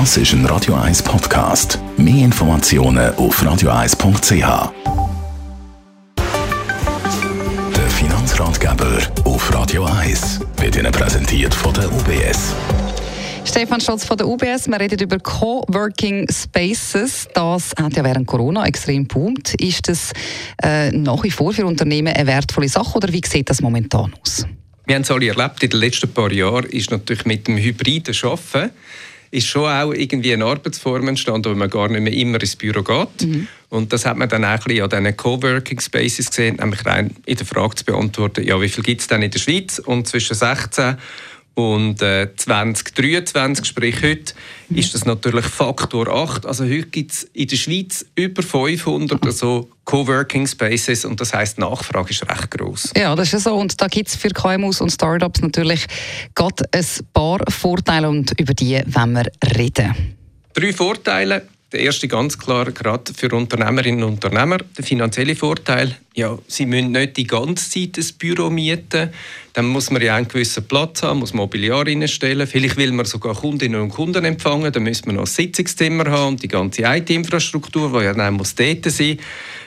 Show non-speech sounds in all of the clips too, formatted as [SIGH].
Das ist ein Radio 1 Podcast. Mehr Informationen auf radio1.ch. Der Finanzratgeber auf Radio 1 wird Ihnen präsentiert von der UBS. Stefan Stotz von der UBS. Wir reden über Coworking Spaces. Das hat ja während Corona extrem boomt. Ist das äh, nach wie vor für Unternehmen eine wertvolle Sache oder wie sieht das momentan aus? Wir haben es alle erlebt in den letzten paar Jahren, ist natürlich mit dem hybriden Arbeiten ist schon auch irgendwie eine Arbeitsform entstanden, wo man gar nicht mehr immer ins Büro geht. Mhm. Und das hat man dann auch ein bisschen an diesen Coworking Spaces gesehen, nämlich rein in der Frage zu beantworten, ja, wie viel gibt es denn in der Schweiz? Und zwischen 16 und äh, 2023, sprich heute, ist das natürlich Faktor 8. Also heute gibt es in der Schweiz über 500 so Coworking Spaces und das heißt Nachfrage ist recht groß. Ja, das ist so. Und da gibt es für KMUs und Startups natürlich gerade ein paar Vorteile und über die wollen wir reden. Drei Vorteile. Der erste ganz klar, gerade für Unternehmerinnen und Unternehmer, der finanzielle Vorteil. Ja, sie müssen nicht die ganze Zeit ein Büro mieten. Dann muss man ja einen gewissen Platz haben, muss Mobiliar reinstellen. Vielleicht will man sogar Kundinnen und Kunden empfangen. Dann müssen wir noch ein Sitzungszimmer haben und die ganze IT-Infrastruktur, die ja dann muss dort sein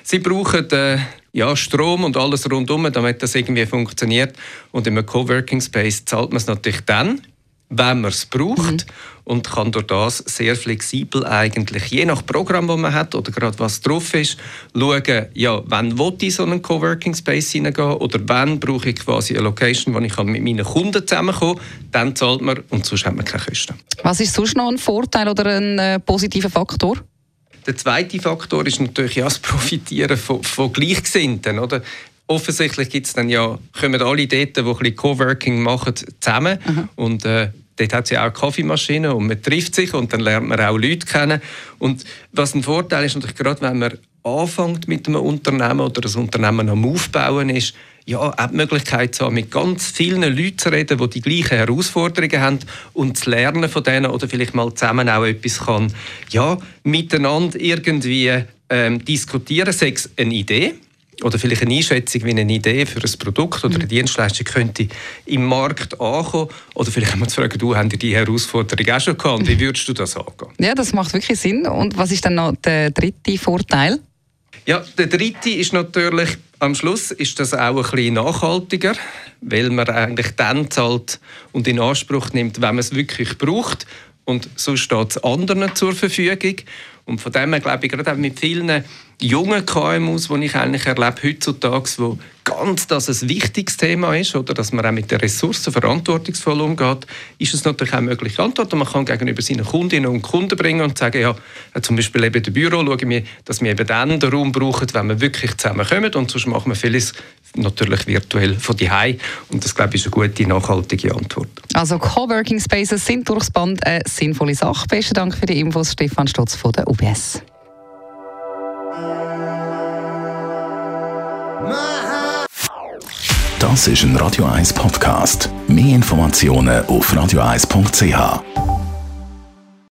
Sie brauchen äh, ja, Strom und alles rundum, damit das irgendwie funktioniert. Und in einem Coworking Space zahlt man es natürlich dann, wenn man es braucht mhm. und kann durch das sehr flexibel eigentlich, je nach Programm, das man hat oder gerade was drauf ist, schauen, ja, wann will ich so einen Coworking Space hineingehen oder wann brauche ich quasi eine Location, wo ich mit meinen Kunden zusammenkommen kann, dann zahlt man und sonst hat man keine Kosten. Was ist sonst noch ein Vorteil oder ein äh, positiver Faktor? Der zweite Faktor ist natürlich ja, das Profitieren von, von Gleichgesinnten. Oder? Offensichtlich gibt's dann ja, kommen alle dort, die ein bisschen Coworking machen, zusammen. Mhm. Und äh, dort hat es ja auch Kaffeemaschine und man trifft sich und dann lernt man auch Leute kennen. Und was ein Vorteil ist natürlich gerade, wenn man anfängt mit einem Unternehmen oder das Unternehmen am Aufbauen ist, ja, auch die Möglichkeit zu haben, mit ganz vielen Leuten zu reden, die die gleichen Herausforderungen haben und zu lernen von denen oder vielleicht mal zusammen auch etwas kann, ja, miteinander irgendwie ähm, diskutieren, sei es eine Idee, oder vielleicht eine Einschätzung, wie eine Idee für ein Produkt oder eine mhm. Dienstleistung könnte im Markt ankommen. Oder vielleicht haben wir zu fragen, du, haben die Herausforderung auch schon gehabt? Wie [LAUGHS] würdest du das angehen? Ja, das macht wirklich Sinn. Und was ist dann noch der dritte Vorteil? Ja, der dritte ist natürlich, am Schluss ist das auch ein bisschen nachhaltiger, weil man eigentlich dann zahlt und in Anspruch nimmt, wenn man es wirklich braucht. Und so steht es anderen zur Verfügung. Und von dem her glaube ich, gerade auch mit vielen jungen KMUs, die ich eigentlich erlebe heutzutage, wo ganz das ein wichtiges Thema ist, oder dass man auch mit den Ressourcen verantwortungsvoll umgeht, ist es natürlich auch möglich Antwort. Und man kann gegenüber seinen Kundinnen und Kunden bringen und sagen, ja, zum Beispiel eben im Büro schauen wir, dass wir eben dann den Raum brauchen, wenn wir wirklich zusammenkommen und sonst machen wir vieles natürlich virtuell von die und das glaube ich ist eine gute nachhaltige Antwort. Also Coworking Spaces sind durchs Band eine sinnvolle Sache. Besten Dank für die Infos, Stefan Stotz von der UBS. Das ist ein Radio 1 Podcast. Mehr Informationen auf radio1.ch.